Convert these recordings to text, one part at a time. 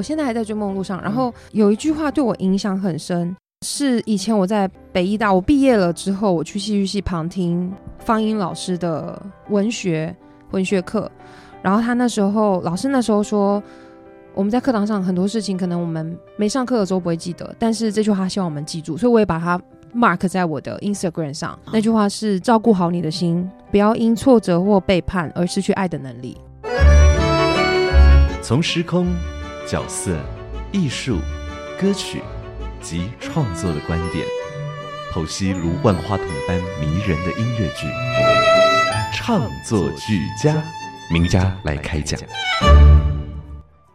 我现在还在追梦路上，然后有一句话对我影响很深，是以前我在北医大，我毕业了之后，我去戏剧系旁听方英老师的文学文学课，然后他那时候老师那时候说，我们在课堂上很多事情可能我们没上课的时候不会记得，但是这句话希望我们记住，所以我也把它 mark 在我的 Instagram 上。那句话是照顾好你的心，不要因挫折或背叛而失去爱的能力。从时空。角色、艺术、歌曲及创作的观点，剖析如万花筒般迷人的音乐剧，唱作俱佳，名家来开讲。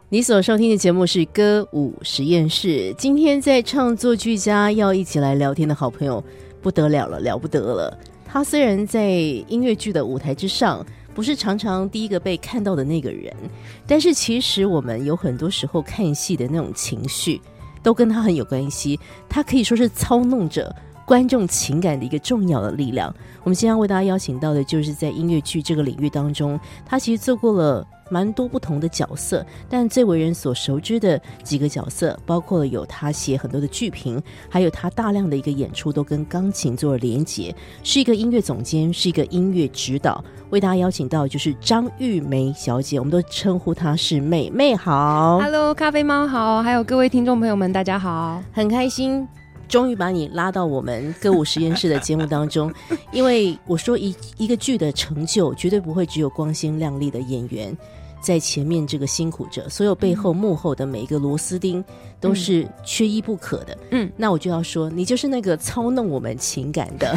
你所收听的节目是歌舞实验室。今天在唱作俱佳要一起来聊天的好朋友不得了了，了不得了。他虽然在音乐剧的舞台之上。不是常常第一个被看到的那个人，但是其实我们有很多时候看戏的那种情绪，都跟他很有关系。他可以说是操弄者观众情感的一个重要的力量。我们今天为大家邀请到的，就是在音乐剧这个领域当中，他其实做过了。蛮多不同的角色，但最为人所熟知的几个角色，包括了有他写很多的剧评，还有他大量的一个演出都跟钢琴做了连结，是一个音乐总监，是一个音乐指导。为大家邀请到就是张玉梅小姐，我们都称呼她是妹妹好。Hello，咖啡猫好，还有各位听众朋友们，大家好，很开心。终于把你拉到我们歌舞实验室的节目当中，因为我说一一个剧的成就绝对不会只有光鲜亮丽的演员在前面这个辛苦着，所有背后幕后的每一个螺丝钉都是缺一不可的。嗯，那我就要说，你就是那个操弄我们情感的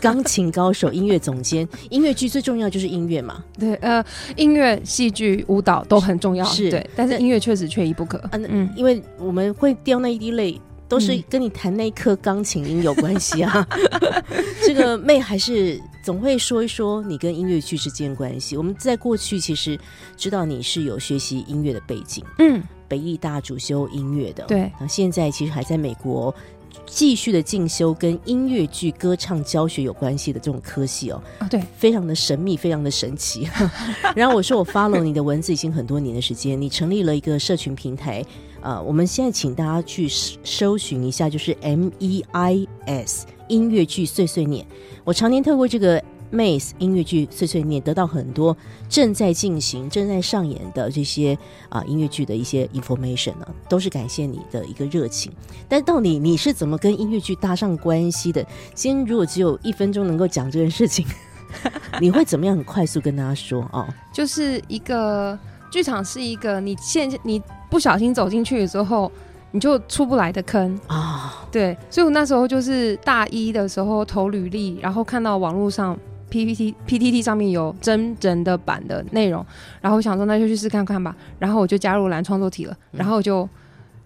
钢琴高手、音乐总监。音乐剧最重要就是音乐嘛，对，呃，音乐、戏剧、舞蹈都很重要，是对，但是音乐确实缺一不可。嗯嗯，因为我们会掉那一滴泪。都是跟你弹那颗钢琴音有关系啊！这个妹还是总会说一说你跟音乐剧之间关系。我们在过去其实知道你是有学习音乐的背景，嗯，北艺大主修音乐的，对。那现在其实还在美国继续的进修跟音乐剧歌唱教学有关系的这种科系哦，啊，对，非常的神秘，非常的神奇。然后我说我 follow 你的文字已经很多年的时间，你成立了一个社群平台。呃，我们现在请大家去搜寻一下，就是 M E I S 音乐剧碎碎念。我常年透过这个 m a c e 音乐剧碎碎念，得到很多正在进行、正在上演的这些啊音乐剧的一些 information 呢，都是感谢你的一个热情。但到底你是怎么跟音乐剧搭上关系的？今天如果只有一分钟能够讲这件事情，你会怎么样很快速跟大家说哦？就是一个剧场是一个你现你。不小心走进去之后，你就出不来的坑啊！对，所以我那时候就是大一的时候投履历，然后看到网络上 PPT、PTT 上面有真人的版的内容，然后想说那就去试看看吧。然后我就加入蓝创作体了，然后就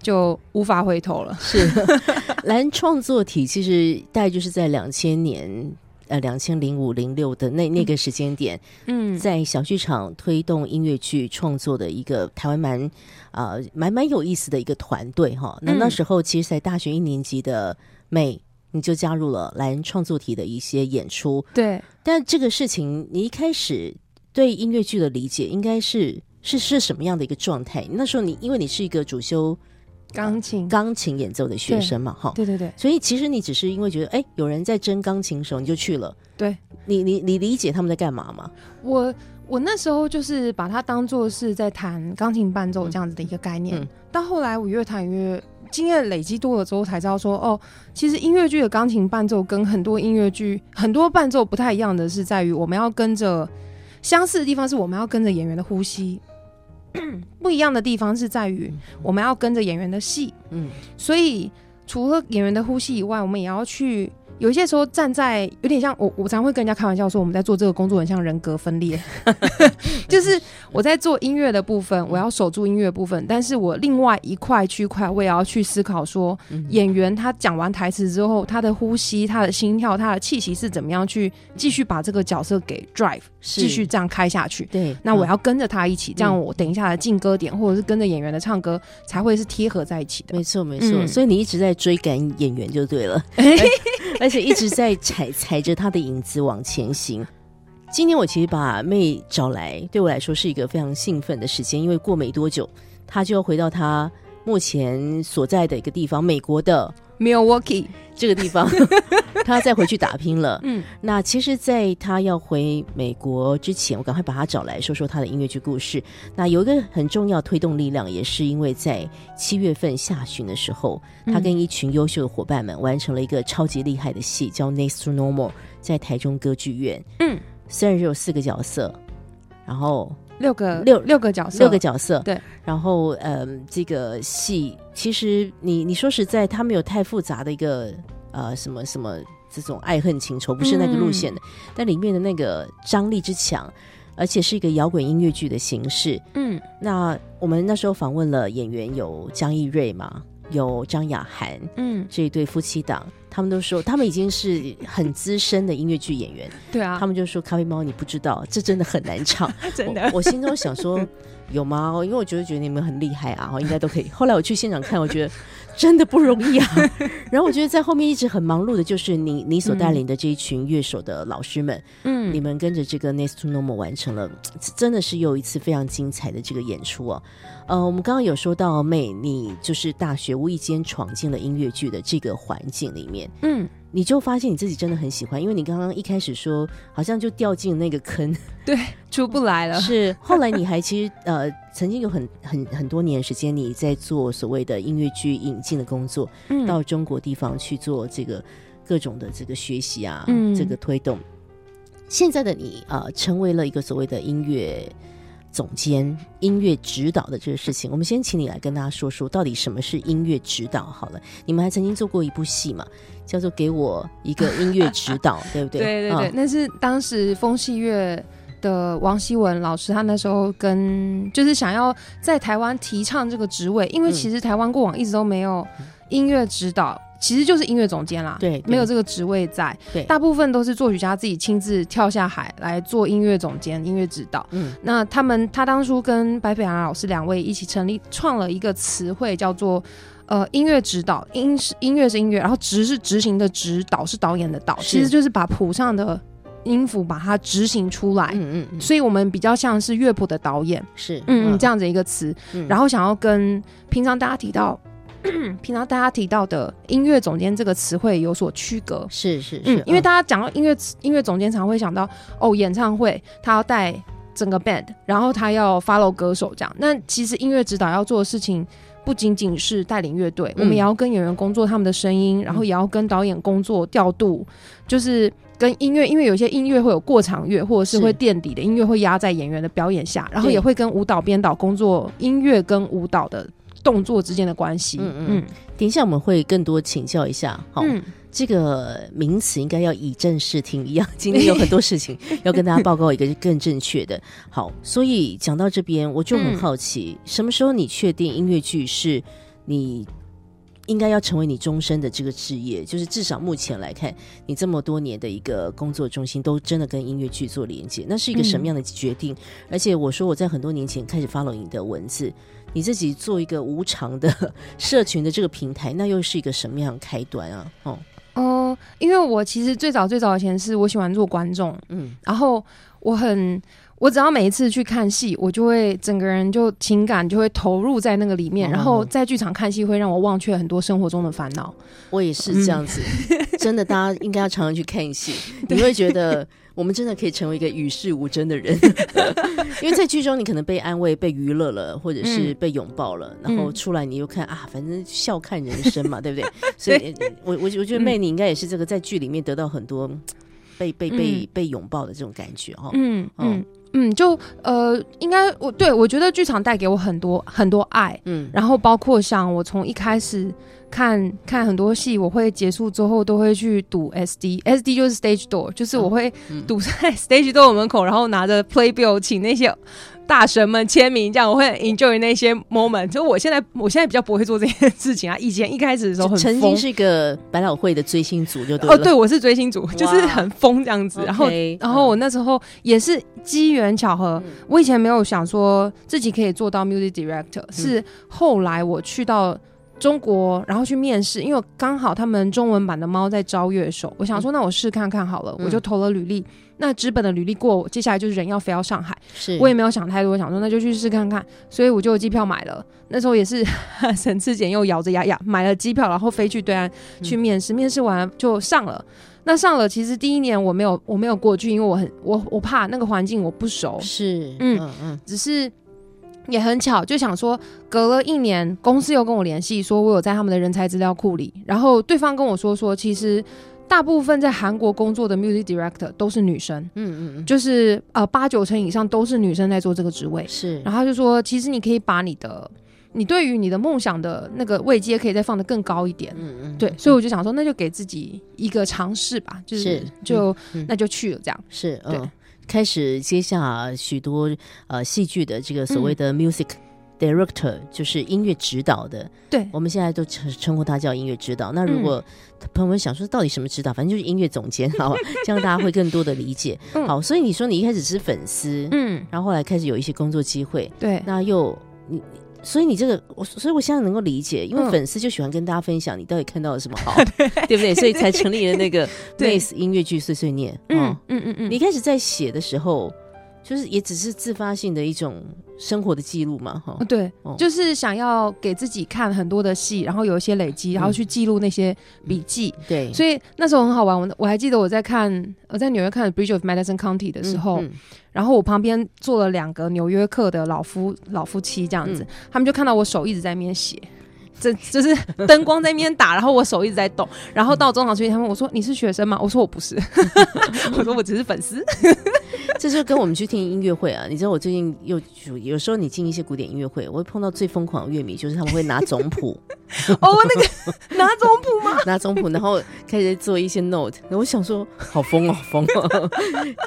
就无法回头了。是 蓝创作体，其实大概就是在两千年。呃，两千零五零六的那那个时间点，嗯，在小剧场推动音乐剧创作的一个台湾蛮啊蛮蛮有意思的一个团队哈。那那时候其实，在大学一年级的妹，你就加入了蓝创作体的一些演出。对，但这个事情，你一开始对音乐剧的理解，应该是是是什么样的一个状态？那时候你因为你是一个主修。钢琴，钢琴演奏的学生嘛，哈，对对对，所以其实你只是因为觉得，哎，有人在争钢琴手，你就去了。对，你你你理解他们在干嘛吗？我我那时候就是把它当做是在弹钢琴伴奏这样子的一个概念。到后来我越弹越经验累积多了之后，才知道说，哦，其实音乐剧的钢琴伴奏跟很多音乐剧很多伴奏不太一样的是，在于我们要跟着相似的地方是我们要跟着演员的呼吸。不一样的地方是在于，我们要跟着演员的戏，嗯，所以除了演员的呼吸以外，我们也要去有一些时候站在有点像我，我常会跟人家开玩笑说，我们在做这个工作很像人格分裂，就是我在做音乐的部分，我要守住音乐部分，但是我另外一块区块，我也要去思考说，演员他讲完台词之后，他的呼吸、他的心跳、他的气息是怎么样去继续把这个角色给 drive，继续这样开下去。对，那我要跟着他一起，这样我等一下的进歌点，或者是跟着演员的唱歌，才会是贴合在一起的。没错，没错。所以你一直在追赶演员就对了。而且一直在踩踩着他的影子往前行。今天我其实把妹找来，对我来说是一个非常兴奋的时间，因为过没多久，他就要回到他目前所在的一个地方——美国的。Milwaukee 这个地方，他要再回去打拼了。嗯，那其实，在他要回美国之前，我赶快把他找来说说他的音乐剧故事。那有一个很重要推动力量，也是因为在七月份下旬的时候，他跟一群优秀的伙伴们完成了一个超级厉害的戏，叫《Next to Normal》，在台中歌剧院。嗯，虽然只有四个角色，然后。六个六六个角色，六个角色。对，然后嗯，这个戏其实你你说实在，它没有太复杂的一个呃什么什么这种爱恨情仇，不是那个路线的。但里面的那个张力之强，而且是一个摇滚音乐剧的形式。嗯，那我们那时候访问了演员有江一瑞嘛，有张雅涵，嗯，这一对夫妻档。他们都说，他们已经是很资深的音乐剧演员。对啊，他们就说：“咖啡猫，你不知道，这真的很难唱。”真的，我心中想说，有吗？因为我觉得觉得你们很厉害啊，应该都可以。后来我去现场看，我觉得真的不容易啊。然后我觉得在后面一直很忙碌的，就是你你所带领的这一群乐手的老师们，嗯，你们跟着这个 Next to Normal 完成了，真的是又一次非常精彩的这个演出啊。呃，我们刚刚有说到妹，你就是大学无意间闯进了音乐剧的这个环境里面，嗯，你就发现你自己真的很喜欢，因为你刚刚一开始说好像就掉进那个坑，对，出不来了。是后来你还其实呃，曾经有很很很多年时间你在做所谓的音乐剧引进的工作，嗯，到中国地方去做这个各种的这个学习啊，嗯，这个推动。现在的你啊，成为了一个所谓的音乐。总监音乐指导的这个事情，我们先请你来跟大家说说，到底什么是音乐指导？好了，你们还曾经做过一部戏嘛，叫做《给我一个音乐指导》，对不对？对对对，那是当时风戏乐的王希文老师，他那时候跟就是想要在台湾提倡这个职位，因为其实台湾过往一直都没有音乐指导。其实就是音乐总监啦，对，没有这个职位在，对，大部分都是作曲家自己亲自跳下海来做音乐总监、音乐指导。嗯，那他们他当初跟白斐阳老师两位一起成立创了一个词汇，叫做呃音乐指导，音是音乐是音乐，然后执是执行的执，导是导演的导，其实就是把谱上的音符把它执行出来。嗯嗯，所以我们比较像是乐谱的导演，是嗯这样子一个词，然后想要跟平常大家提到。平常大家提到的音乐总监这个词汇有所区隔，是是是，因为大家讲到音乐音乐总监，常会想到哦，演唱会他要带整个 band，然后他要 follow 歌手这样。那其实音乐指导要做的事情不仅仅是带领乐队，我们也要跟演员工作他们的声音，然后也要跟导演工作调度，就是跟音乐，因为有些音乐会有过场乐，或者是会垫底的音乐会压在演员的表演下，然后也会跟舞蹈编导工作音乐跟舞蹈的。动作之间的关系，嗯嗯，等一下我们会更多请教一下，好，这个名词应该要以正视听一样。今天有很多事情 要跟大家报告一个更正确的。好，所以讲到这边，我就很好奇，什么时候你确定音乐剧是你应该要成为你终身的这个职业？就是至少目前来看，你这么多年的一个工作中心都真的跟音乐剧做连接，那是一个什么样的决定？而且我说我在很多年前开始 follow 你的文字。你自己做一个无偿的 社群的这个平台，那又是一个什么样的开端啊？哦哦，因为我其实最早最早以前是我喜欢做观众，嗯，然后我很。我只要每一次去看戏，我就会整个人就情感就会投入在那个里面，然后在剧场看戏会让我忘却很多生活中的烦恼。我也是这样子，真的，大家应该要常常去看戏，你会觉得我们真的可以成为一个与世无争的人。因为在剧中你可能被安慰、被娱乐了，或者是被拥抱了，然后出来你又看啊，反正笑看人生嘛，对不对？所以，我我我觉得妹你应该也是这个，在剧里面得到很多被被被被拥抱的这种感觉哦。嗯嗯。嗯，就呃，应该我对我觉得剧场带给我很多很多爱，嗯，然后包括像我从一开始看看很多戏，我会结束之后都会去堵 SD，SD 就是 stage door，就是我会嗯。堵在 stage door 门口，然后拿着 playbill 请那些大神们签名，这样我会 enjoy 那些 moment。就我现在我现在比较不会做这件事情啊，以前一开始的时候很。曾经是一个百老汇的追星族，就对了。哦，对，我是追星族，就是很疯这样子。然后然后我嗯那时候也是机缘巧合，嗯我以前没有想说自己可以做到 music director，、是后来我去到中国，然后去面试，因为刚好他们中文版的猫在招乐手，我想说那我试看看好了，嗯。我就投了履历。那纸本的履历过，接下来就是人要飞到上海，是。我也没有想太多，想说那就去试看看，所以我就有机票买了。那时候也是省吃俭用，咬着牙牙买了机票，然后飞去对岸去面试，面试完了就上了。那上了，其实第一年我没有我没有过去，因为我很我我怕那个环境我不熟，是，嗯嗯嗯。只是也很巧，就想说隔了一年，公司又跟我联系，说我有在他们的人才资料库里，然后对方跟我说说，其实大部分在韩国工作的 music director 都是女生，嗯嗯嗯，就是呃八九成以上都是女生在做这个职位，是，然后他就说，其实你可以把你的你对于你的梦想的那个位阶可以再放得更高一点。嗯嗯，对，所以我就想说，那就给自己一个尝试吧，就是是就、嗯。那就去了这样。是，对。嗯，开始接下许多呃戏剧的这个所嗯谓的 music director，、就是音乐指导的。对我们现在都称称呼他叫音乐指导。那嗯如果朋友们想说到底什么指导，反正就是音乐总监，好吧，这样大家会更多的理解。嗯好，所以你说你一开始是粉丝，嗯，然后后来开始有一些工作机会，对，那又你。所以你这个，我所以我现在能够理解，因为嗯。粉丝就喜欢跟大家分享你到底看到了什么好，对。不对？所以才成立了那个对。Mace 音乐剧碎碎念。嗯哦。嗯嗯嗯，你一开始在写的时候，就是也只是自发性的一种生活的记录嘛，哈哦。对哦，就是想要给自己看很多的戏，然后有一些累积，然后去记录那些笔记。对，所以那时候很好玩，我我还记得我在看我在纽约看《Bridge of Madison County》的时候，嗯然后我旁边坐了两个纽约客的老夫老夫妻，这样子，嗯他们就看到我手一直在那边写。这就是灯光在那边打，然后我手一直在动，然后到中场休息，他们我说你是学生吗？我说我不是，我说我只是粉丝。这就跟我们去听音乐会啊，你知道我最近又有时候你进一些古典音乐会，我会碰到最疯狂的乐迷，就是他们会拿总谱，哦，那个拿总谱吗？拿总谱，然后开始做一些 note，然后我想说好疯哦，疯哦，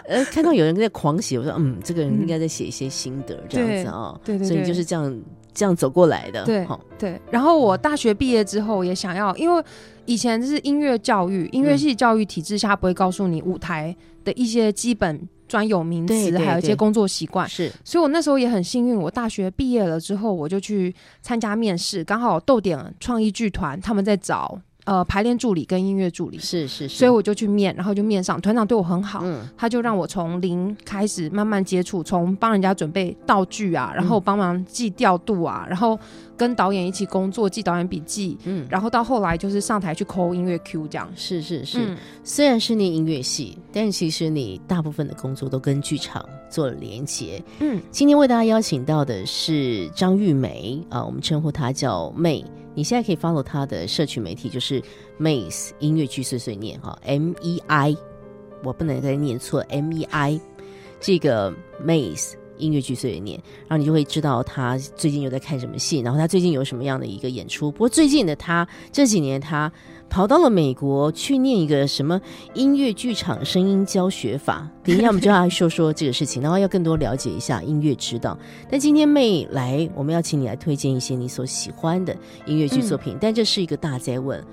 呃，看到有人在狂写，我说嗯，这个人应该在写一些心得这样子啊，对对对所以就是这样这样走过来的，对好，对，然后我大学毕业之后也想要，因为以前就是音乐教育、音乐系教育体制下不会告诉你舞台的一些基本专有名词，对对对还有一些工作习惯。是。所以我那时候也很幸运，我大学毕业了之后，我就去参加面试，刚好豆点创意剧团他们在找呃排练助理跟音乐助理，是是是，所以我就去面，然后就面上，团长对我很好，嗯。他就让我从零开始慢慢接触，从帮人家准备道具啊，然后帮忙记调度啊，然后跟导演一起工作，记导演笔记，嗯，然后到后来就是上台去抠音乐 Q 这样。是是是，嗯，虽然是念音乐系，但其实你大部分的工作都跟剧场做了连接。嗯。今天为大家邀请到的是张玉梅啊，我们称呼她叫妹。你现在可以 follow 他的社群媒体，就是 Mace 音乐剧碎碎念哈，M E I，我不能再念错，M E I，这个 Mace 音乐剧碎碎念，然后你就会知道他最近又在看什么戏，然后他最近有什么样的一个演出。不过最近的他这几年他跑到了美国去念一个什么音乐剧场声音教学法，等一下我们就要来说说这个事情，然后要更多了解一下音乐指导。但今天妹来，我们要请你来推荐一些你所喜欢的音乐剧作品，但这是一个大灾问。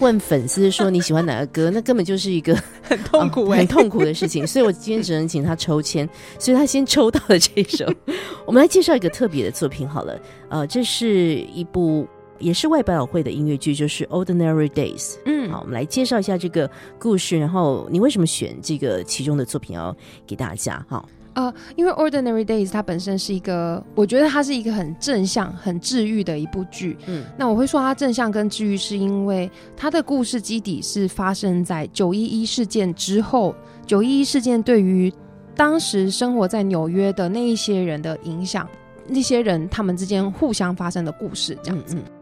问粉丝说你喜欢哪个歌，那根本就是一个 很痛苦很痛苦的事情。所以我今天只能请他抽签，所以他先抽到了这首。我们来介绍一个特别的作品好了，呃，这是一部也是外百老汇的音乐剧，就是《Ordinary Days》。嗯好，我们来介绍一下这个故事，然后你为什么选这个其中的作品要给大家？哈，呃，因为《Ordinary Days》它本身是一个，我觉得它是一个很正向、很治愈的一部剧。嗯那我会说它正向跟治愈，是因为它的故事基底是发生在九一一事件之后，九一一事件对于当时生活在纽约的那一些人的影响，那些人他们之间互相发生的故事，这样子。嗯嗯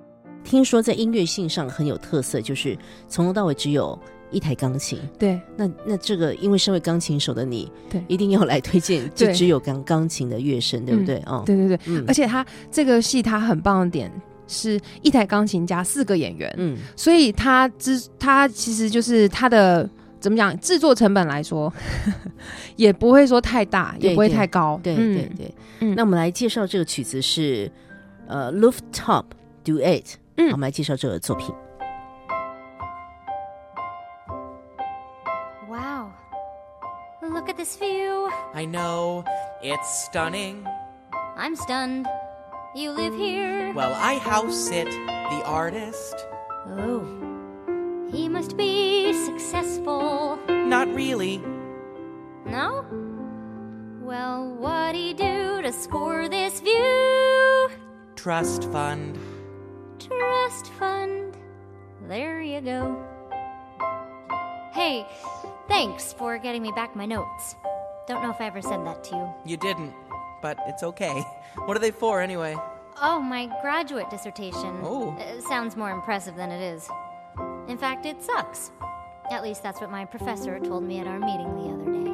听说在音乐性上很有特色，就是从头到尾只有一台钢琴。对那那这个，因为身为钢琴手的你，对一定要来推荐，就只有钢钢琴的乐声，对不对？哦，对对对，嗯而且他这个戏他很棒的点是一台钢琴加四个演员，嗯所以他之他其实就是他的怎么讲制作成本来说，也不会说太大，也不会太高。对嗯对对。嗯那我们来介绍这个曲子是呃 Rooftop Duet，嗯我们来介绍这个作品。Look at this view. I know, it's stunning. I'm stunned. You live here. Well, I house sit, the artist. Oh. He must be successful. Not really. No? Well, what'd he do to score this view? Trust fund. Trust fund. There you go. Hey, thanks for getting me back my notes. Don't know if I ever said that to you. You didn't, but it's okay. What are they for anyway? Oh, my graduate dissertation. Oh. Uh, sounds more impressive than it is. In fact, it sucks. At least that's what my professor told me at our meeting the other day.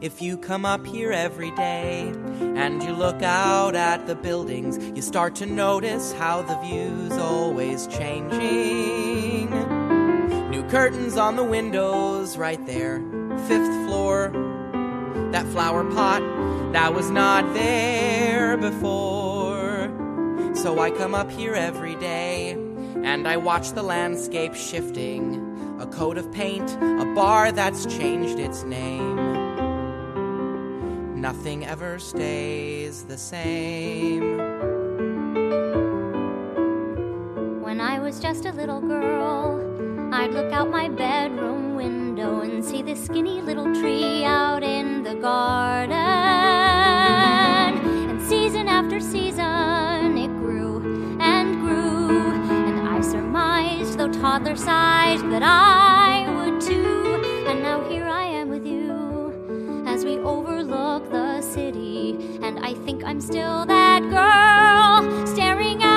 If you come up here every day and you look out at the buildings, you start to notice how the view's always changing. Curtains on the windows right there, fifth floor. That flower pot that was not there before. So I come up here every day and I watch the landscape shifting. A coat of paint, a bar that's changed its name. Nothing ever stays the same. When I was just a little girl, I'd look out my bedroom window and see this skinny little tree out in the garden. And season after season, it grew and grew. And I surmised, though toddler sized, that I would too. And now here I am with you as we overlook the city. And I think I'm still that girl staring out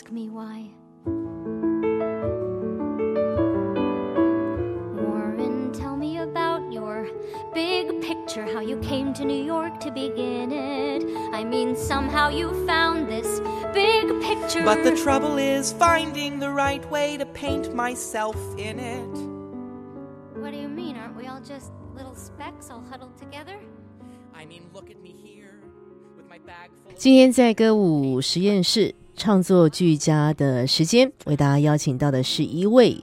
ask me why. Warren, tell me about your big picture, how you came to New York to begin it. I mean, somehow you found this big picture. But the trouble is finding the right way to paint myself in it. what do you mean? Aren't we all just little specks all huddled together? I mean, look at me here with my bag full of. 今天在歌舞实验室 创作俱佳的时间，为大家邀请到的是一位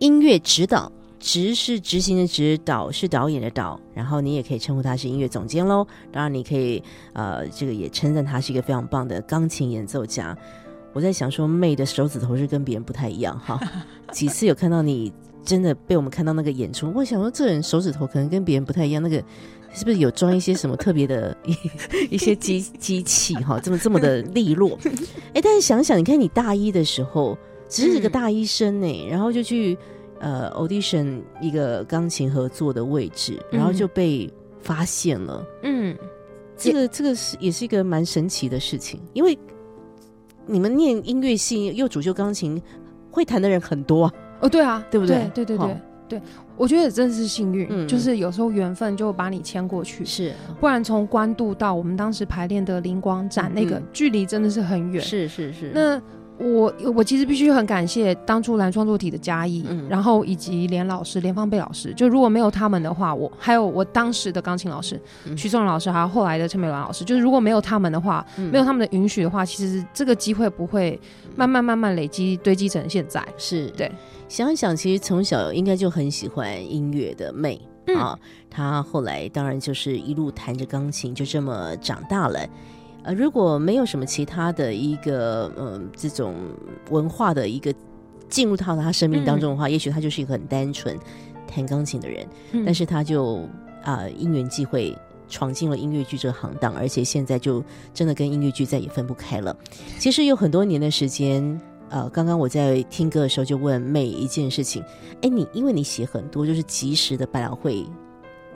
音乐指导，执是执行的指，导是导演的导，然后你也可以称呼他是音乐总监喽。当然，你可以呃，这个也称赞他是一个非常棒的钢琴演奏家。我在想说，妹的手指头是跟别人不太一样哈。几次有看到你真的被我们看到那个演出，我想说这人手指头可能跟别人不太一样，那个是不是有装一些什么特别的一 一些机机器哈？这么这么的利落？哎，但是想想，你看你大一的时候只是个大医生呢，然后就去呃 audition 一个钢琴合作的位置，然后就被发现了。嗯，这个这个是也是一个蛮神奇的事情，因为你们念音乐系又主修钢琴，会弹的人很多啊。哦，对啊，对不对对对对对，我觉得真的是幸运，嗯就是有时候缘分就把你牵过去，是。不然从关渡到我们当时排练的灵光展，那个嗯。距离真的是很远。是是是，那我我其实必须很感谢当初蓝创作体的嘉义，嗯然后以及连老师、连方贝老师。就如果没有他们的话，我还有我当时的钢琴老师、嗯徐仲老师，还有后来的陈美兰老师，就是如果没有他们的话，嗯没有他们的允许的话，其实这个机会不会慢慢慢慢累积堆积成现在。是对。想一想，其实从小应该就很喜欢音乐的妹、嗯啊，她后来当然就是一路弹着钢琴，就这么长大了。呃，如果没有什么其他的一个嗯、这种文化的一个进入到他生命当中的话，也许他就是一个很单纯弹钢琴的人，嗯。但是他就啊、因缘际会闯进了音乐剧这个行当，而且现在就真的跟音乐剧再也分不开了。其实有很多年的时间，呃，刚刚我在听歌的时候就问每一件事情，哎，你因为你写很多就是及时的百老汇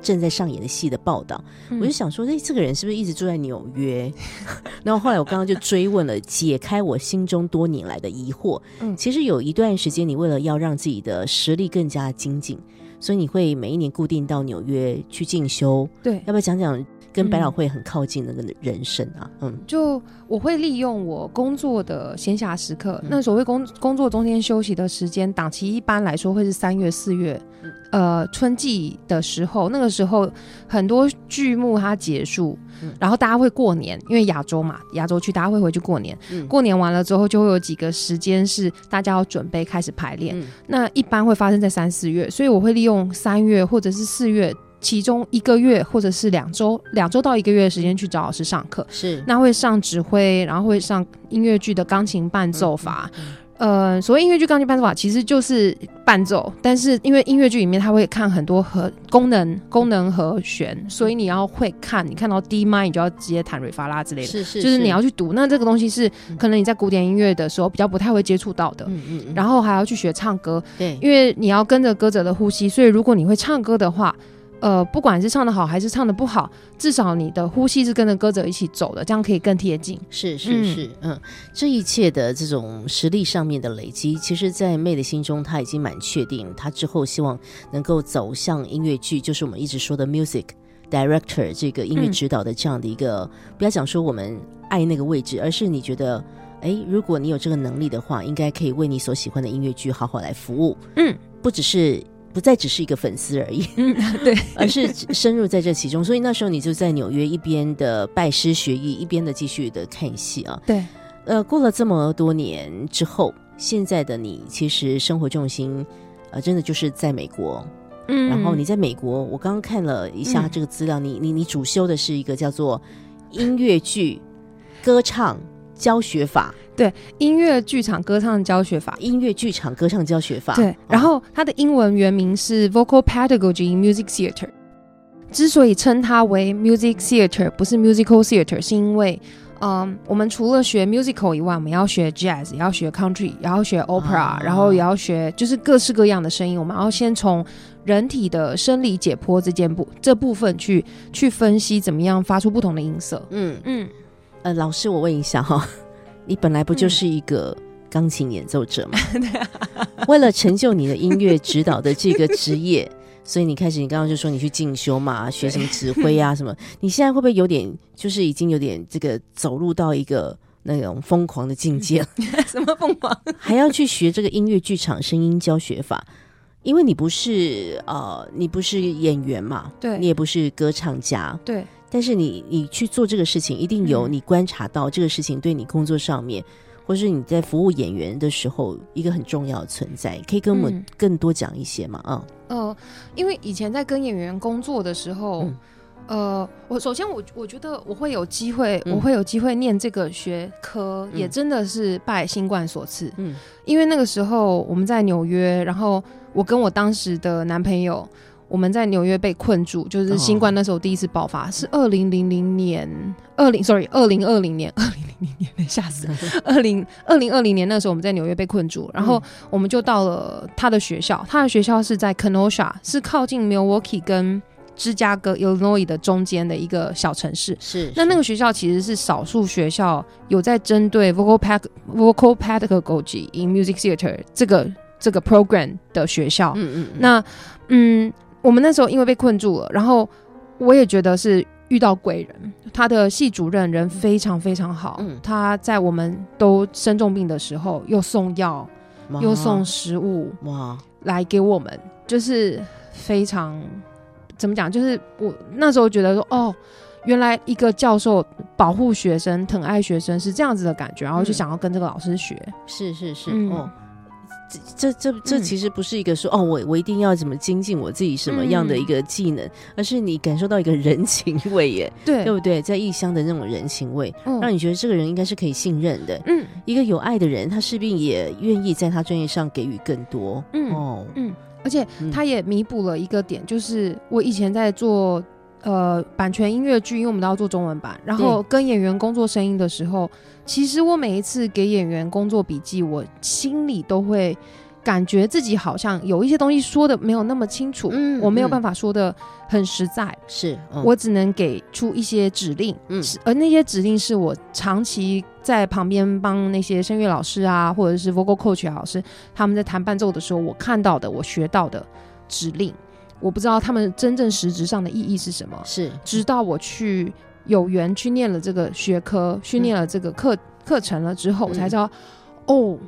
正在上演的戏的报道，嗯我就想说，哎，这个人是不是一直住在纽约？然后后来我刚刚就追问了，解开我心中多年来的疑惑。嗯其实有一段时间，你为了要让自己的实力更加精进，所以你会每一年固定到纽约去进修。对要，不要讲讲跟百老嗯。汇很靠近的那个人生啊？嗯。就我会利用我工作的闲暇时刻，嗯。那所谓工工作中间休息的时间，档期一般来说会是三月、四月，嗯。呃，春季的时候，那个时候很多剧目它结束，嗯。然后大家会过年，因为亚洲嘛，亚洲区大家会回去过年，嗯。过年完了之后就会有几个时间是大家要准备开始排练，嗯。那一般会发生在三四月，所以我会利用三月或者是四月。其中一个月或者是两周，两周到一个月的时间去找老师上课，是。那会上指挥，然后会上音乐剧的钢琴伴奏法。嗯呃，所谓音乐剧钢琴伴奏法，其实就是伴奏，但是因为音乐剧里面它会看很多和功能、功能和弦，所以你要会看，你看到 D 麦，你就要直接弹瑞发拉之类的，是是，就是你要去读。那这个东西是嗯。可能你在古典音乐的时候比较不太会接触到的。嗯嗯嗯，然后还要去学唱歌，对，因为你要跟着歌者的呼吸，所以如果你会唱歌的话，呃，不管是唱的好还是唱的不好，至少你的呼吸是跟着歌者一起走的，这样可以更贴近。是是嗯是，嗯，这一切的这种实力上面的累积，其实，在妹的心中，她已经蛮确定，她之后希望能够走向音乐剧，就是我们一直说的 music director 这个音乐嗯指导的这样的一个，不要讲说我们爱那个位置，而是你觉得。哎，如果你有这个能力的话，应该可以为你所喜欢的音乐剧好好来服务。嗯，不只是不再只是一个粉丝而已，嗯，对，而是深入在这其中。所以那时候你就在纽约一边的拜师学艺，一边的继续的看戏啊。对，呃，过了这么多年之后，现在的你其实生活重心，呃，真的就是在美国。嗯然后你在美国，我刚刚看了一下嗯这个资料，你你你主修的是一个叫做音乐剧歌唱教学法，对音乐剧场歌唱教学法。音乐剧场歌唱教学法。对，然哦后它的英文原名是 Vocal Pedagogy in Music Theater。之所以称它为 Music Theater，不是 Musical Theater，是因为，嗯，我们除了学 musical 以外，我们要学 jazz，也要学 country，也要学 opera，、啊然后也要学就是各式各样的声音。我们要先从人体的生理解剖这件部这部分去去分析怎么样发出不同的音色。嗯，嗯，呃，老师，我问一下哈，你本来不就是一个钢琴演奏者吗？为了成就你的音乐指导的这个职业，所以你开始，你刚刚就说你去进修嘛，学什么指挥啊什么，你现在会不会有点，就是已经有点这个走入到一个那种疯狂的境界了，什么疯狂？还要去学这个音乐剧场声音教学法？因为你不是呃，你不是演员嘛，对。你也不是歌唱家，对，但是你你去做这个事情，一定有嗯你观察到这个事情对你工作上面，或是你在服务演员的时候一个很重要的存在，可以跟我们嗯更多讲一些吗？啊、呃，因为以前在跟演员工作的时候，嗯呃，我首先我我觉得我会有机会，嗯我会有机会念这个学科，嗯也真的是拜新冠所赐。嗯因为那个时候我们在纽约，然后我跟我当时的男朋友。我们在纽约被困住，就是新冠那时候第一次爆发，是二零零零年，二零 sorry，二零二零年，二零零零年，吓死。了，二零二零二零年那时候我们在纽约被困住，然后我们就到了他的学校，他的学校是在 Kenosha，是靠近 Milwaukee 跟芝加哥 Illinois 的中间的一个小城市。是那那个学校其实是少数学校有在针对 vocal ped vocal pedagogy in music theater 这个这个 program 的学校。嗯嗯嗯。那嗯，我们那时候因为被困住了，然后我也觉得是遇到贵人，他的系主任人非常非常好，嗯他在我们都生重病的时候又送药又送食物哇来给我们，就是非常怎么讲？就是我那时候觉得说，哦，原来一个教授保护学生、疼爱学生是这样子的感觉，然后就嗯想要跟这个老师学。是是是、嗯哦。这这这其实不是一个说、哦，我我一定要怎么精进我自己什么样的一个技能，而是你感受到一个人情味耶，对对不对？在异乡的那种人情味，嗯让你觉得这个人应该是可以信任的。嗯一个有爱的人，他势必也愿意在他专业上给予更多。嗯哦，嗯，而且嗯他也弥补了一个点，就是我以前在做呃版权音乐剧，因为我们都要做中文版，然后跟演员工作声音的时候，其实我每一次给演员工作笔记，我心里都会感觉自己好像有一些东西说的没有那么清楚，我没有办法说的很实在，是，嗯。我只能给出一些指令，嗯。而那些指令是我长期在旁边帮那些声乐老师啊，或者是 vocal coach 老师他们在弹伴奏的时候，我看到的，我学到的指令，我不知道他们真正实质上的意义是什么。是。直到我去有缘去念了这个学科，去念了这个课课程了之后，我才知道，哦，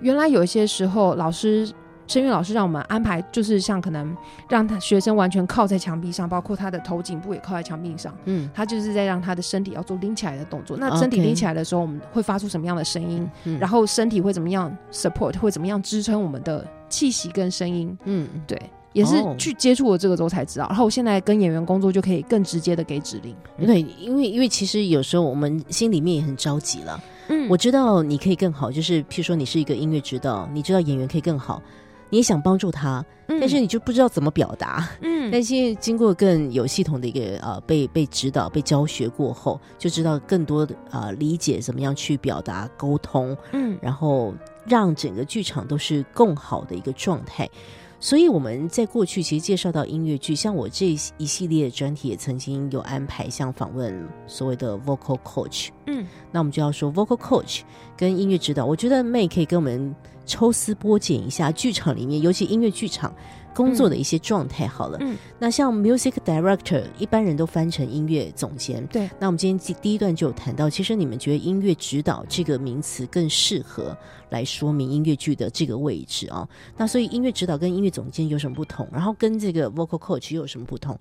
原来有一些时候老师。声乐老师让我们安排，就是像可能让他学生完全靠在墙壁上，包括他的头颈部也靠在墙壁上，嗯他就是在让他的身体要做拎起来的动作。那身体拎起来的时候，我们会发出什么样的声音？嗯然后身体会怎么样 support，会怎么样支撑我们的气息跟声音？嗯对，也是哦去接触了这个之后才知道。然后我现在跟演员工作就可以更直接的给指令。对，因为因为其实有时候我们心里面也很着急了。嗯我知道你可以更好，就是譬如说你是一个音乐指导，你知道演员可以更好，你也想帮助他，但是你就不知道怎么表达。嗯但是经过更有系统的一个呃被被指导、被教学过后，就知道更多的呃理解怎么样去表达、沟通，嗯然后让整个剧场都是更好的一个状态。所以我们在过去其实介绍到音乐剧，像我这一系列的专题也曾经有安排，像访问所谓的 vocal coach。嗯那我们就要说 vocal coach 跟音乐指导，我觉得妹可以跟我们抽丝剥茧一下剧场里面，尤其音乐剧场工作的一些状态。好了，嗯那像 music director，一般人都翻成音乐总监。对，那我们今天第第一段就有谈到，其实你们觉得音乐指导这个名词更适合来说明音乐剧的这个位置啊？那所以音乐指导跟音乐总监有什么不同？然后跟这个 vocal coach 又有什么不同？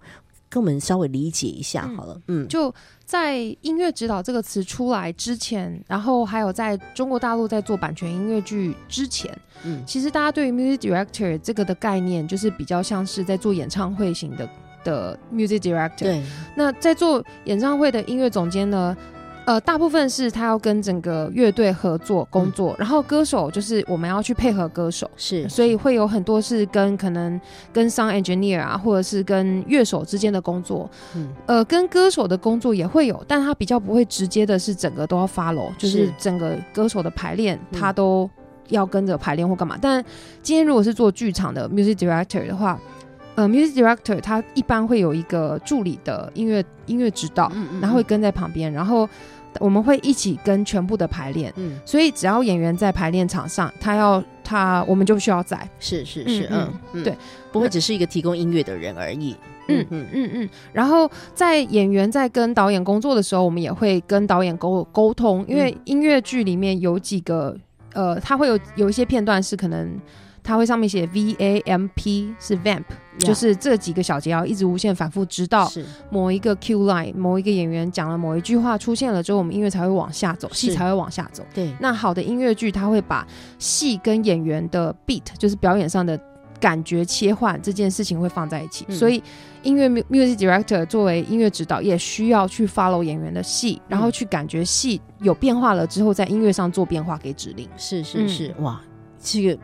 跟我们稍微理解一下好了。嗯，就在音乐指导这个词出来之前，然后还有在中国大陆在做版权音乐剧之前，嗯其实大家对于 music director 这个的概念，就是比较像是在做演唱会型的的 music director。对，那在做演唱会的音乐总监呢，呃，大部分是他要跟整个乐队合作工作，然后歌手就是我们要去配合歌手。是，所以会有很多是跟可能跟 sound engineer 啊，或者是跟乐手之间的工作，嗯。呃，跟歌手的工作也会有，但他比较不会直接的是整个都要 follow，就是是整个歌手的排练嗯。他都要跟着排练或干嘛。但今天如果是做剧场的 music director 的话，呃，music director 他一般会有一个助理的音乐音乐指导，嗯嗯然后会跟在旁边，然后我们会一起跟全部的排练。嗯，所以只要演员在排练场上，他要他我们就需要在。是是是，嗯嗯对，不会只是一个提供音乐的人而已。嗯嗯嗯。嗯，然后在演员在跟导演工作的时候，我们也会跟导演沟沟通，因为音乐剧里面有几个呃，它会有有一些片段是可能它会上面写 V A M P 是 vamp，、就是这几个小节要一直无限反复，直到某一个 Q line 某一个演员讲了某一句话出现了之后，我们音乐才会往下走，戏才会往下走。对，那好的音乐剧，它会把戏跟演员的 beat，就是表演上的感觉切换这件事情会放在一起。嗯。所以音乐 mu- music director 作为音乐指导，也需要去 follow 演员的戏，然后去感觉戏有变化了之后，在音乐上做变化给指令，是是嗯。是，哇，这个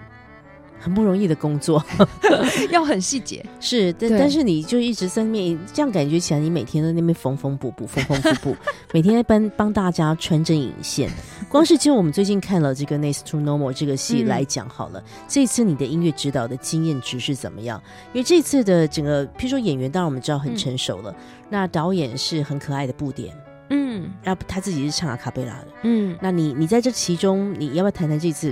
很不容易的工作。要很细节。是，但但是你就一直在那边，这样感觉起来，你每天都在那边缝缝补补，缝缝补补，每天在帮帮大家穿针引线。光是就我们最近看了这个《Next to Normal》这个戏嗯来讲好了，这次你的音乐指导的经验值是怎么样？因为这次的整个，譬如说演员，当然我们知道很嗯成熟了，那导演是很可爱的布点，嗯然后他自己是唱阿卡贝拉的。嗯，那你你在这其中，你要不要谈谈这次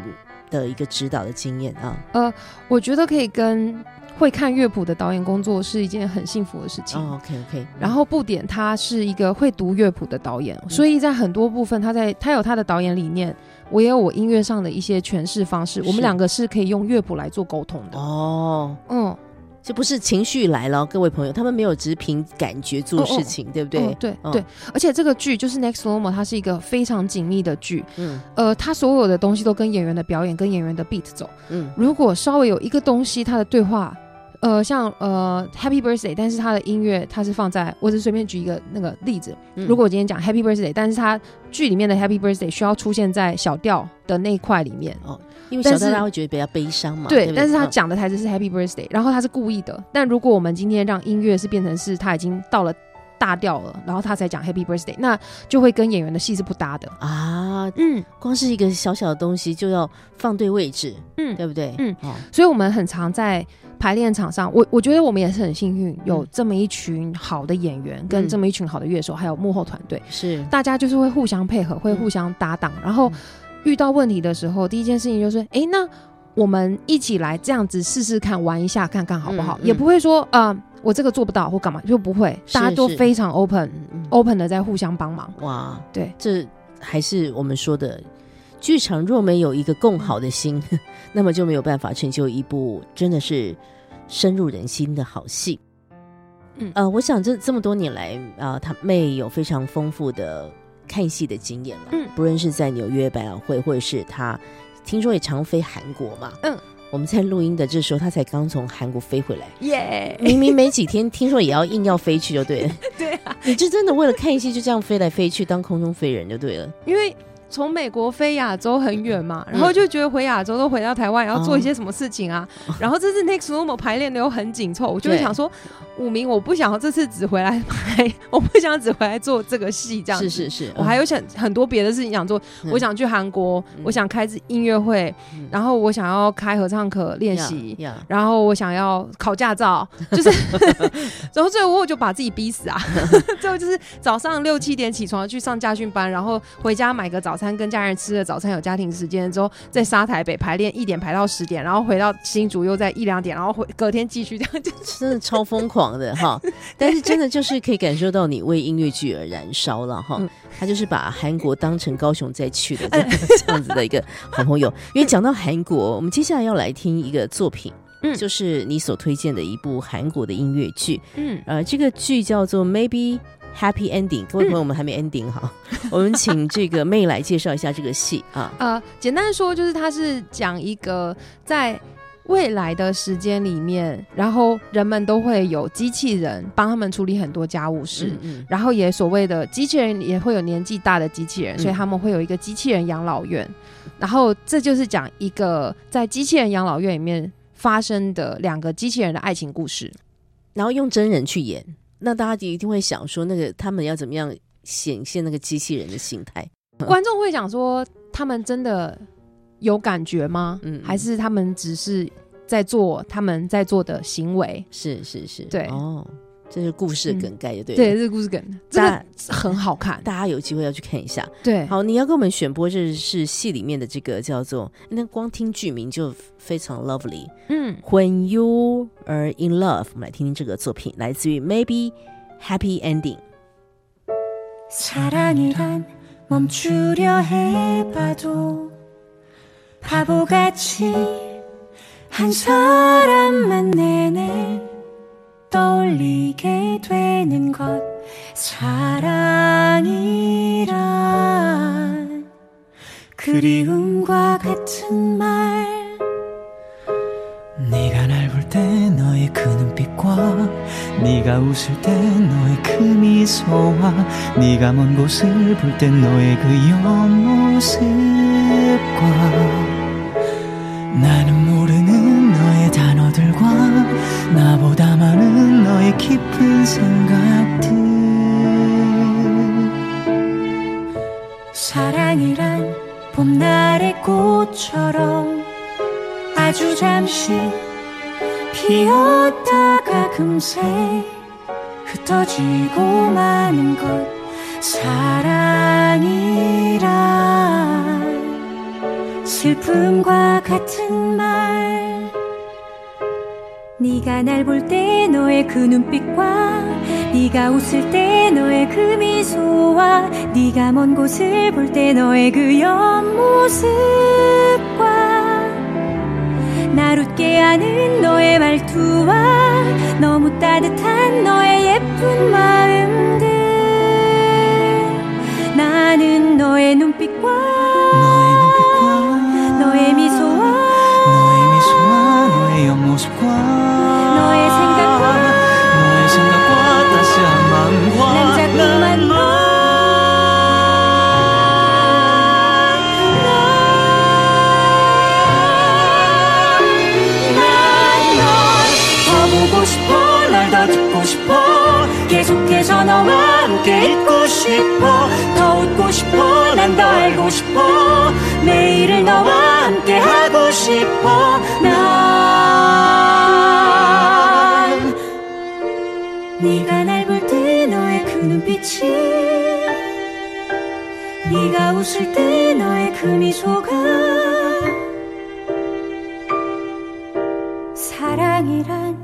的一个指导的经验啊？呃，我觉得可以跟会看乐谱的导演工作是一件很幸福的事情。哦，OK OK，然后布点他是一个会读乐谱的导演，所以在很多部分他在他有他的导演理念，我也有我音乐上的一些诠释方式，我们两个是可以用乐谱来做沟通的。哦，嗯，这不是情绪来了，各位朋友，他们没有只凭感觉做事情，对不对？哦对嗯对，而且这个剧就是 Next Normal，它是一个非常紧密的剧，嗯呃，它所有的东西都跟演员的表演、跟演员的 beat 走。嗯如果稍微有一个东西，它的对话，呃，像呃 Happy Birthday，但是它的音乐它是放在，我只是随便举一个那个例子，嗯如果我今天讲 Happy Birthday，但是它剧里面的 Happy Birthday 需要出现在小调的那一块里面。因为小大家会觉得比较悲伤嘛，对，不但是他嗯。讲的台词是 Happy Birthday，然后他是故意的。但如果我们今天让音乐是变成是他已经到了大调了，然后他才讲 Happy Birthday，那就会跟演员的戏是不搭的。啊，嗯光是一个小小的东西就要放对位置，嗯，对不对？嗯。哦，所以我们很常在排练场上，我我觉得我们也是很幸运，有这么一群好的演员，跟嗯。这么一群好的乐手，还有幕后团队，是。大家就是会互相配合，会互相搭档，然后嗯遇到问题的时候，第一件事情就是，哎，那我们一起来这样子试试看，玩一下看看好不好，嗯嗯。也不会说，呃，我这个做不到或干嘛，就不会，大家都非常 open 嗯嗯。open 的在互相帮忙，哇，对，这还是我们说的，剧场若没有一个共好的心，那么就没有办法成就一部真的是深入人心的好戏。嗯。呃，我想这这么多年来，啊、他妹有非常丰富的看戏的经验了，嗯。不论是在纽约百老汇，或者是他听说也常飞韩国嘛，嗯，我们在录音的这时候，他才刚从韩国飞回来，耶、明明没几天，听说也要硬要飞去就对了，对啊，你就真的为了看戏就这样飞来飞去当空中飞人就对了。因为。从美国飞亚洲很远嘛，嗯然后就觉得回亚洲都回到台湾，要做哦一些什么事情啊？然后这次 Next Normal 排练的又很紧凑，我就会想说，五名我不想要这次只回来拍，我不想只回来做这个戏这样子。是是是，我还有想很多别的事情想做，嗯我想去韩国，嗯我想开音乐会，嗯然后我想要开合唱课练习。呀，然后我想要考驾照，就是，然后最后我就把自己逼死啊！最后就是早上六七点起床去上家训班，然后回家买个早餐跟家人吃了早餐，有家庭时间之后在沙台北排练，一点排到十点，然后回到新竹又在一两点，然后回隔天继续这样就真的超疯狂的哈！但是真的就是可以感受到你为音乐剧而燃烧了哈嗯。他就是把韩国当成高雄再去的 这样这样子的一个好朋友。因为讲到韩国，我们接下来要来听一个作品，嗯就是你所推荐的一部韩国的音乐剧。嗯呃，这个剧叫做 Maybe Happy Ending。各位朋友，我们还没 ending 哈，我们请这个妹来介绍一下这个戏啊。呃，简单说就是它是讲一个在未来的时间里面，然后人们都会有机器人帮他们处理很多家务事。嗯嗯然后也所谓的机器人也会有年纪大的机器人，嗯所以他们会有一个机器人养老院。然后这就是讲一个在机器人养老院里面发生的两个机器人的爱情故事。然后用真人去演，那大家一定会想说，那个他们要怎么样显现那个机器人的心态？观众会想说，他们真的有感觉吗？嗯还是他们只是在做他们在做的行为？是是是，对哦，这是故事的梗概，就对了。对，这个故事梗，这大个很好看。大家有机会要去看一下。对，好，你要给我们选播，这是戏里面的这个叫做，那光听剧名就非常 lovely。嗯， When you are in love，我们来听听这个作品，来自于 Maybe Happy Ending。 사랑이란 멈추려 해봐도 바보같이 한 사람만 내내 떠올리게 되는 것 사랑이란 그리움과 같은 말. 네가 날 볼 때 너의 그 눈빛과 네가 웃을 때 너의 그 미소와 네가 먼 곳을 볼 때 너의 그 옆모습과 나는 모르는 나보다 많은 너의 깊은 생각들 사랑이란 봄날의 꽃처럼 아주 잠시 피었다가 금세 흩어지고 마는 것 사랑이란 슬픔과 같은 말 네가 날 볼 때 너의 그 눈빛과 네가 웃을 때 너의 그 미소와 네가 먼 곳을 볼 때 너의 그 옆모습과 날 웃게 하는 너의 말투와 너무 따뜻한 너의 예쁜 마음들 나는 너의 눈빛 싶어. 더 웃고 싶어. 난 더 알고 싶어. 매일을 너와 함께 하고 싶어. 난 네가 날 볼 때 너의 그 눈빛이 네가 웃을 때 너의 그 미소가 사랑이란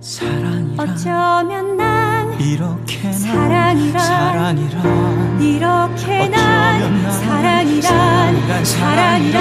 사랑이란 어쩌면 난 이렇게 난 사랑이란 사랑이란 이렇게 난 어쩌면 난 사랑이란 사랑이란 사랑이란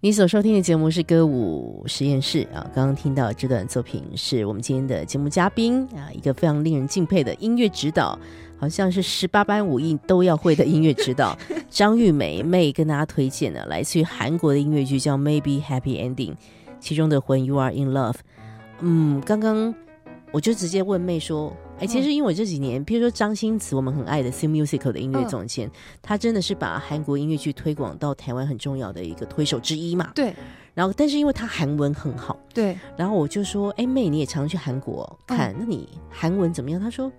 你所收听的节目是歌舞实验室啊，刚刚听到这段作品是我们今天的节目嘉宾啊，一个非常令人敬佩的音乐指导，好像是十八般武艺都要会的音乐指导张玉梅妹跟大家推荐的，来自于韩国的音乐剧叫《Maybe Happy Ending》，其中的《When You Are in Love》。 嗯，刚刚我就直接问妹说，哎，其实因为我这几年，譬如说张新慈，我们很爱的 C Musical 的音乐总监，他真的是把韩国音乐剧推广到台湾很重要的一个推手之一嘛。对。然后，但是因为他韩文很好，对，然后我就说，哎，妹，你也常去韩国看，那你韩文怎么样？他说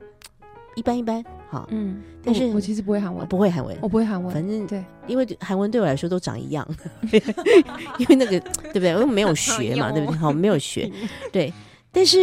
一般一般，好，嗯，但是我我其实不会韩我文，不会韩文我。不会韩文，反正对，因为韩文对我来说都长一样，因为那个对不对？因为没有学嘛，对不对？好，没有学，对。但是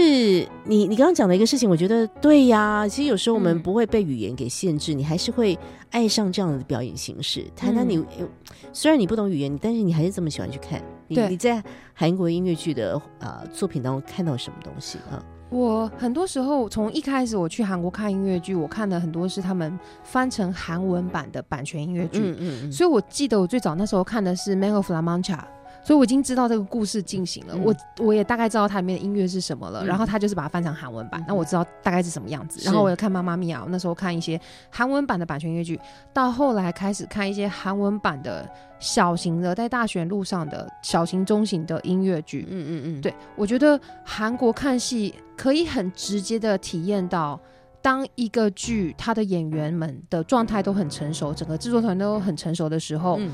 你你刚刚讲的一个事情，我觉得对呀。其实有时候我们嗯不会被语言给限制，你还是会爱上这样的表演形式。谈谈你，嗯虽然你不懂语言，但是你还是这么喜欢去看。你你在韩国音乐剧的呃作品当中看到什么东西啊？我很多时候从一开始我去韩国看音乐剧，我看的很多是他们翻成韩文版的版权音乐剧，嗯嗯嗯，所以我记得我最早那时候看的是《Man of La Mancha》。所以我已经知道这个故事进行了，嗯我我也大概知道它里面的音乐是什么了。嗯然后他就是把它翻成韩文版嗯，那我知道大概是什么样子。然后我也看《妈妈咪呀》，我那时候看一些韩文版的版权音乐剧，到后来开始看一些韩文版的小型的，在大学路上的小型、中型的音乐剧。嗯嗯嗯，对，我觉得韩国看戏可以很直接的体验到，当一个剧它的演员们的状态都很成熟，整个制作团队都很成熟的时候，嗯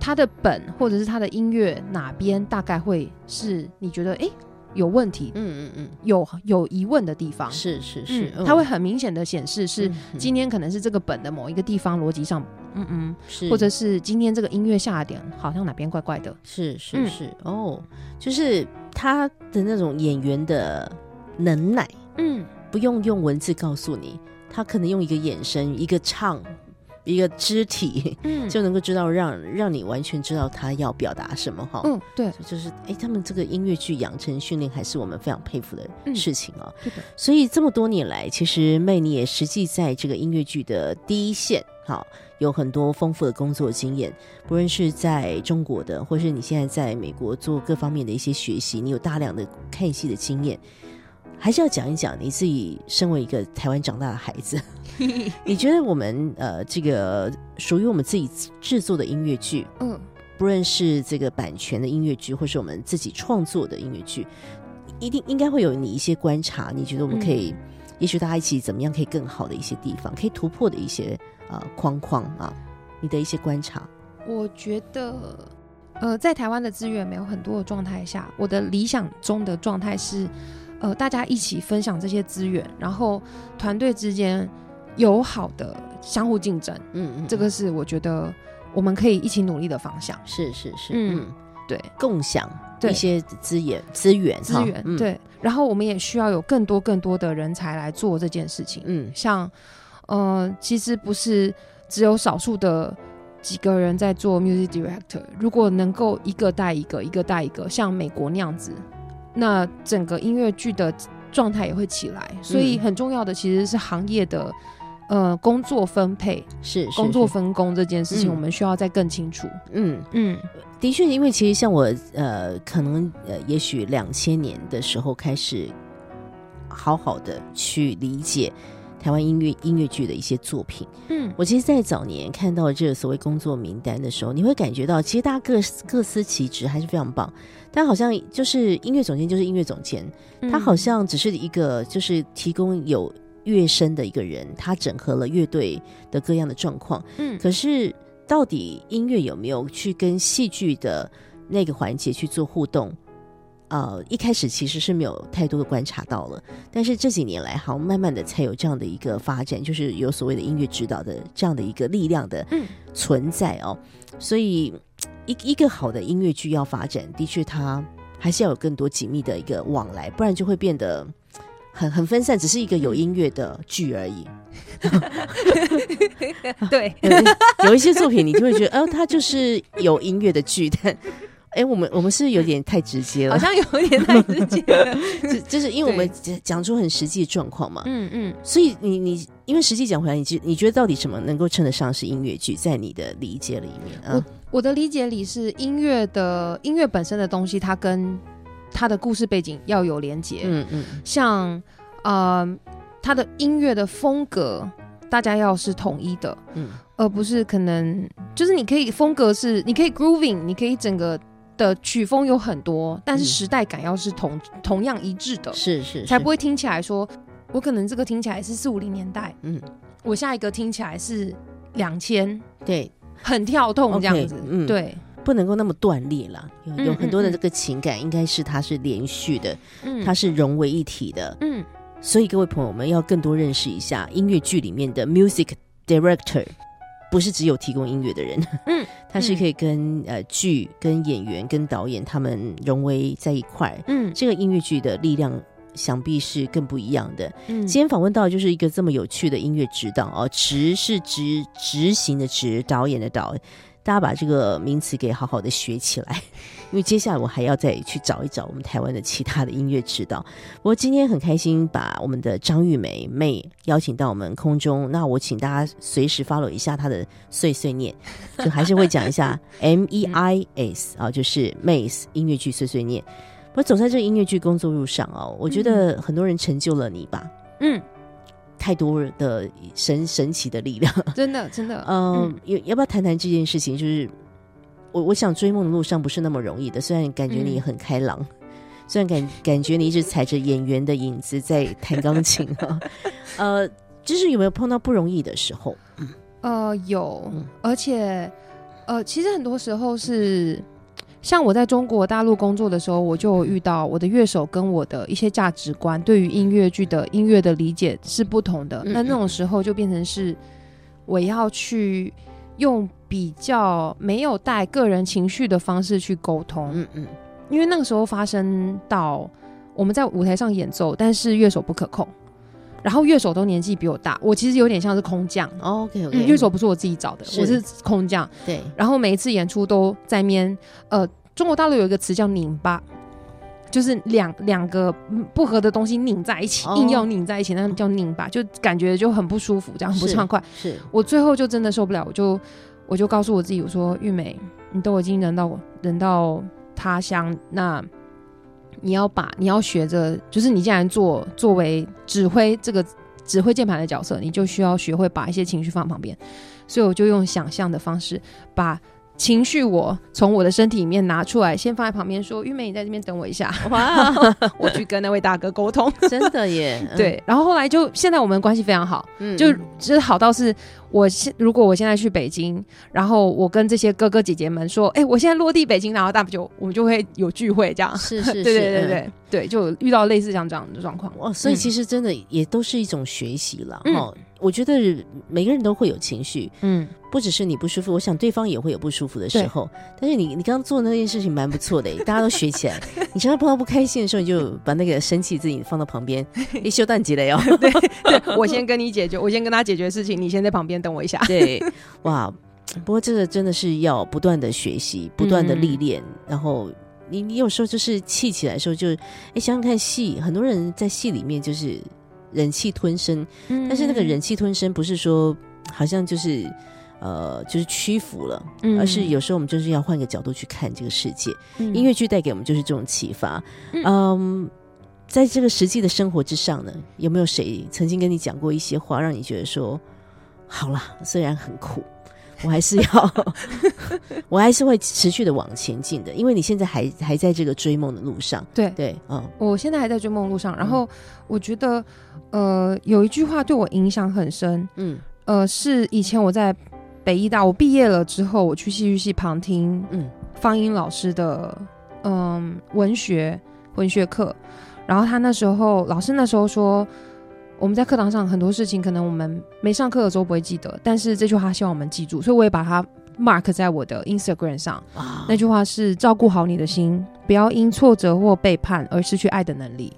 它的本或者是他的音乐哪边大概会是你觉得诶有问题、嗯嗯嗯，有有疑问的地方？是是是，嗯，它会很明显的显示是今天可能是这个本的某一个地方逻辑上，嗯嗯，是。或者是今天这个音乐下的点好像哪边怪怪的，是是嗯。是、哦，就是他的那种演员的能耐，嗯，不用用文字告诉你，他可能用一个眼神、一个唱、一个肢体，嗯就能够知道让让你完全知道他要表达什么哈。嗯对，就是哎，他们这个音乐剧养成训练还是我们非常佩服的嗯事情啊。所以这么多年来，其实妹你也实际在这个音乐剧的第一线，好有很多丰富的工作经验，不论是在中国的，或是你现在在美国做各方面的一些学习，你有大量的看戏的经验。还是要讲一讲你自己身为一个台湾长大的孩子，你觉得我们呃这个属于我们自己制作的音乐剧，嗯不论是这个版权的音乐剧，或是我们自己创作的音乐剧，一定应该会有你一些观察。你觉得我们可以，也许大家一起怎么样可以更好的一些地方，可以突破的一些呃框框啊，你的一些观察。我觉得，呃，在台湾的资源没有很多的状态下，我的理想中的状态是，呃，大家一起分享这些资源，然后团队之间友好的相互竞争，嗯嗯，这个是我觉得我们可以一起努力的方向。是是是，嗯嗯，对，共享对一些资源资源资源、嗯，对，然后我们也需要有更多更多的人才来做这件事情。嗯像，呃，其实不是只有少数的几个人在做 music director，如果能够一个带一个，一个带一个，像美国那样子，那整个音乐剧的状态也会起来。所以嗯很重要的其实是行业的。呃，工作分配、是是工作分工这件事情，嗯我们需要再更清楚。嗯。嗯的确，因为其实像我呃，可能呃，也许两千年的时候开始好好的去理解台湾音乐音乐剧的一些作品。嗯我其实，在早年看到这个所谓工作名单的时候，你会感觉到，其实大家各各司其职，还是非常棒。但好像就是音乐总监就是音乐总监，嗯他好像只是一个就是提供有乐声的一个人，他整合了乐队的各样的状况。嗯可是到底音乐有没有去跟戏剧的那个环节去做互动？呃一开始其实是没有太多的观察到了，但是这几年来，好像慢慢的才有这样的一个发展，就是有所谓的音乐指导的这样的一个力量的嗯存在哦。所以一一个好的音乐剧要发展，的确它还是要有更多紧密的一个往来，不然就会变得很很分散，只是一个有音乐的剧而已。对，有 有一些作品，你就会觉得，哦，它就是有音乐的剧，但。哎，我们我们是有点太直接了，好像有点太直接了。就就是因为我们讲讲出很实际的状况嘛，嗯嗯，所以你你因为实际讲回来，你觉你觉得到底什么能够称得上是音乐剧，在你的理解里面啊？我的理解里是音乐的音乐本身的东西，它跟它的故事背景要有连接。嗯嗯，像呃，它的音乐的风格，大家要是统一的，嗯，而不是可能就是你可以风格是你可以 grooving，你可以整个的曲风有很多，但是嗯。时代感要是同同样一致的，是是，是。才不会听起来说，我可能这个听起来是四五零年代，嗯，我下一个听起来是两千，对，很跳动这样子，嗯。对，不能够那么断裂了。有有很多的这个情感，应该是它是连续的，嗯它是融为一体的。嗯所以各位朋友们要更多认识一下音乐剧里面的 music director，不是只有提供音乐的人，嗯，他是可以跟呃剧、跟演员、跟导演他们融为在一块。嗯这个音乐剧的力量想必是更不一样的。嗯今天访问到的就是一个这么有趣的音乐指导哦，执是执执行的执，导演的导。大家把这个名词给好好的学起来，因为接下来我还要再去找一找我们台湾的其他的音乐指导。不过今天很开心把我们的张玉梅妹邀请到我们空中，那我请大家随时 follow 一下她的碎碎念，就还是会讲一下 M E I S 啊，就是 Maze 音乐剧碎碎念。我走在这个音乐剧工作路上哦，我觉得很多人成就了你吧，嗯，太多的神神奇的力量。真的真的，嗯，要要不要谈谈这件事情？就是我我想追梦的路上不是那么容易的，虽然感觉你嗯很开朗，虽然感感觉你一直踩着演员的影子在弹钢琴啊，呃，就是有没有碰到不容易的时候？呃，有，嗯而且呃，其实很多时候是。像我在中国大陆工作的时候，我就遇到我的乐手跟我的一些价值观对于音乐剧的音乐的理解是不同的。嗯那那种时候就变成是我要去用比较没有带个人情绪的方式去沟通。嗯嗯，因为那个时候发生到我们在舞台上演奏，但是乐手不可控，然后乐手都年纪比我大，我其实有点像是空降。OK 嗯 OK，乐手不是我自己找的，是我是空降。对，然后每一次演出都在面，呃，中国大陆有一个词叫拧巴，就是两两个嗯不合的东西拧在一起，哦硬要拧在一起，那叫拧巴，就感觉就很不舒服，这样很不畅快。是我最后就真的受不了，我就我就告诉我自己，我说玉美，你都已经人到人到他乡，那你要把你要学着，就是你既然做作为指挥这个指挥键盘的角色，你就需要学会把一些情绪放旁边。所以我就用想象的方式把。情绪我从我的身体里面拿出来，先放在旁边说：“玉梅，你在这边等我一下，哇，我去跟那位大哥沟通。真的耶，嗯，对，然后后来就现在我们关系非常好，嗯就就是好到是，我现如果我现在去北京，然后我跟这些哥哥姐姐们说，哎、我现在落地北京，然后大不就我们就会有聚会这样。是 是是，对对对嗯对对，就遇到类似像这样的状况。哦，所以嗯其实真的也都是一种学习了嗯哈、我觉得每个人都会有情绪，嗯，不只是你不舒服，我想对方也会有不舒服的时候。但是你你刚刚做那件事情蛮不错的，大家都学起来。你常常碰到不开心的时候，你就把那个生气自己放到旁边，一休淡季了哟。对，我先跟你解决，我先跟他解决事情，你先在旁边等我一下。对，哇，不过这个真的是要不断的学习，不断的历练，然后。你你有时候就是气起来的时候就，哎想想看戏，很多人在戏里面就是忍气吞声，但是那个忍气吞声不是说好像就是呃就是屈服了，嗯而是有时候我们就是要换个角度去看这个世界。嗯音乐剧带给我们就是这种启发。嗯嗯，在这个实际的生活之上呢，有没有谁曾经跟你讲过一些话，让你觉得说，好啦，虽然很苦。我还是要 我还是会持续的往前进的，因为你现在还还在这个追梦的路上。对对，嗯我现在还在追梦路上，然后我觉得，呃，有一句话对我影响很深，嗯呃，是以前我在北医大，我毕业了之后，我去戏剧系旁听嗯方英老师的嗯文学文学课，然后他那时候老师那时候说，我们在课堂上很多事情可能我们没上课的时候不会记得，但是这句话希望我们记住，所以我也把它 mark 在我的 Instagram 上。哇那句话是照顾好你的心，不要因挫折或背叛而失去爱的能力。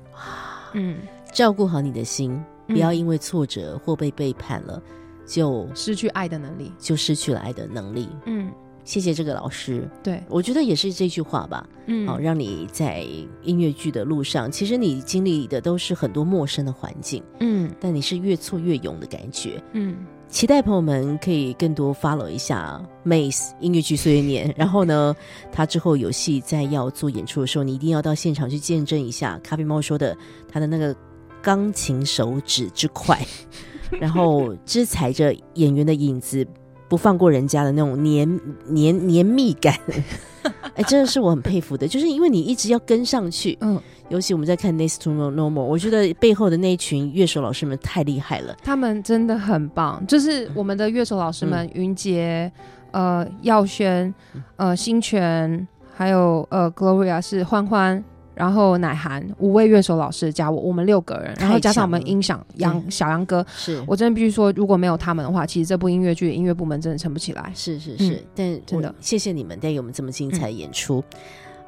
嗯，照顾好你的心，不嗯要因为挫折或被背叛了，就失去爱的能力。就失去了爱的能力。嗯，谢谢这个老师，对，我觉得也是这句话吧。嗯，好、让你在音乐剧的路上，其实你经历的都是很多陌生的环境，嗯但你是越挫越勇的感觉。嗯，期待朋友们可以更多 follow 一下 Mace 音乐剧岁月年，然后呢，他之后有戏在要做演出的时候，你一定要到现场去见证一下咖啡猫说的他的那个钢琴手指之快，然后只踩着演员的影子，不放过人家的那种黏黏黏密感。哎，真的是我很佩服的，就是因为你一直要跟上去，嗯，尤其我们在看《Next to Normal》，我觉得背后的那一群乐手老师们太厉害了。他们真的很棒，就是我们的乐手老师们，云杰、呃耀轩、呃新泉，还有呃 Gloria 是欢欢。然后乃涵五位乐手老师加我，我们六个人，然后加上我们音响杨小杨哥，是。我真的必须说，如果没有他们的话，其实这部音乐剧音乐部门真的撑不起来。是是是，嗯。但真的我谢谢你们带给我们这么精彩的演出。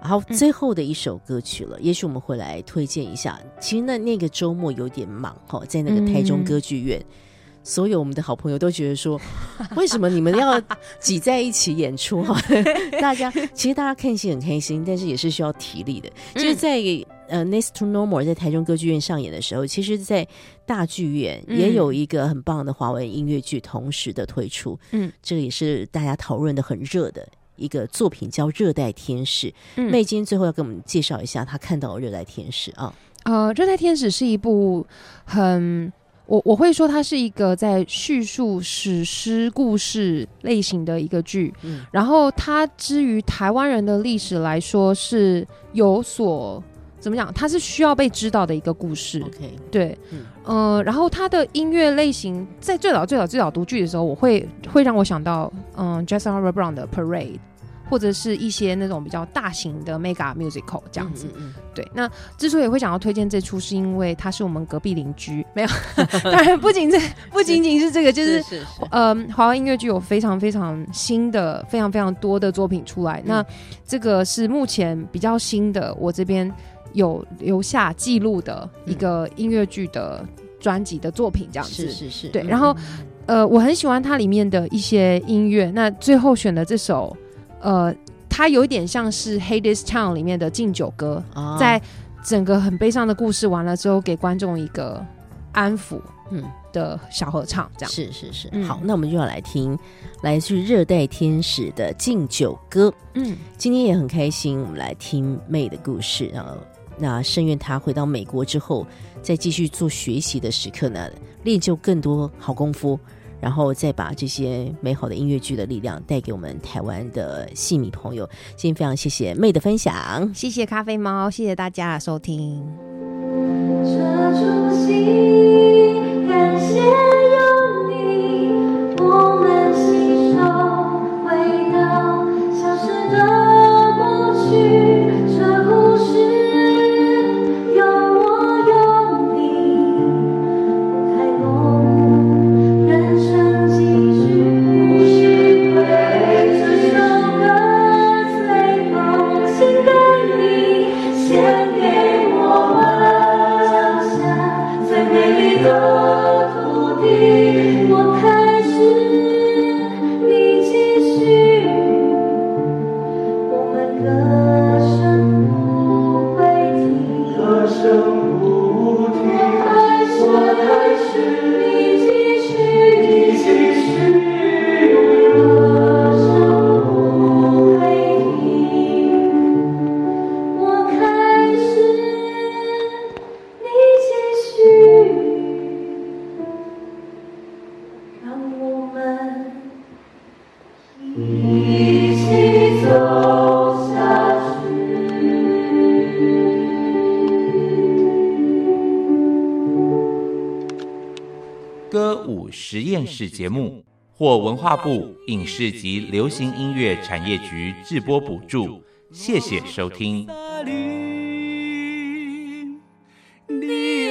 然后最后的一首歌曲了，也许我们会来推荐一下。其实那那个周末有点忙哈，在那个台中嗯。歌剧院，所有我们的好朋友都觉得说，为什么你们要挤在一起演出哈？大家其实大家看戏很开心，但是也是需要体力的。就是在呃《Next to Normal》在台中歌剧院上演的时候，其实，在大剧院嗯也有一个很棒的华文音乐剧同时的推出。嗯，这个也是大家讨论的很热的一个作品，叫《热带天使》。嗯妹今天最后要给我们介绍一下她看到的《热带天使》啊。呃，《热带天使》是一部很我我会说它是一个在叙述史诗故事类型的一个剧，嗯。然后它之于台湾人的历史来说是有所怎么讲，它是需要被知道的一个故事。OK，对，嗯。呃，然后它的音乐类型在最早最早最早读剧的时候，我会会让我想到，嗯、j a s o n Robert Brown 的 Parade，或者是一些那种比较大型的 Mega Musical 这样子。嗯，嗯对，那之所以会想要推荐这出，是因为他是我们隔壁邻居，没有，当然不仅这 不仅仅是这个，就是是是呃，华文音乐剧有非常非常新的、非常非常多的作品出来。那这个是目前比较新的，我这边有留下记录的一个音乐剧的专辑的作品，这样子。是是是，嗯对然后呃，我很喜欢它里面的一些音乐。那最后选的这首，呃，它有一点像是《Hades Town》里面的敬酒歌，啊在整个很悲伤的故事完了之后，给观众一个安抚嗯的小合唱，这样。是是是，嗯好，那我们就要来听来自《热带天使》的敬酒歌。嗯，今天也很开心，我们来听妹的故事。然后，那深愿她回到美国之后，再继续做学习的时刻呢，练就更多好功夫，然后再把这些美好的音乐剧的力量带给我们台湾的戏迷朋友。今天非常谢谢妹的分享。谢谢咖啡猫，谢谢大家的收听。这出戏，化部影视及流行音乐产业局制播补助，谢谢收听。你，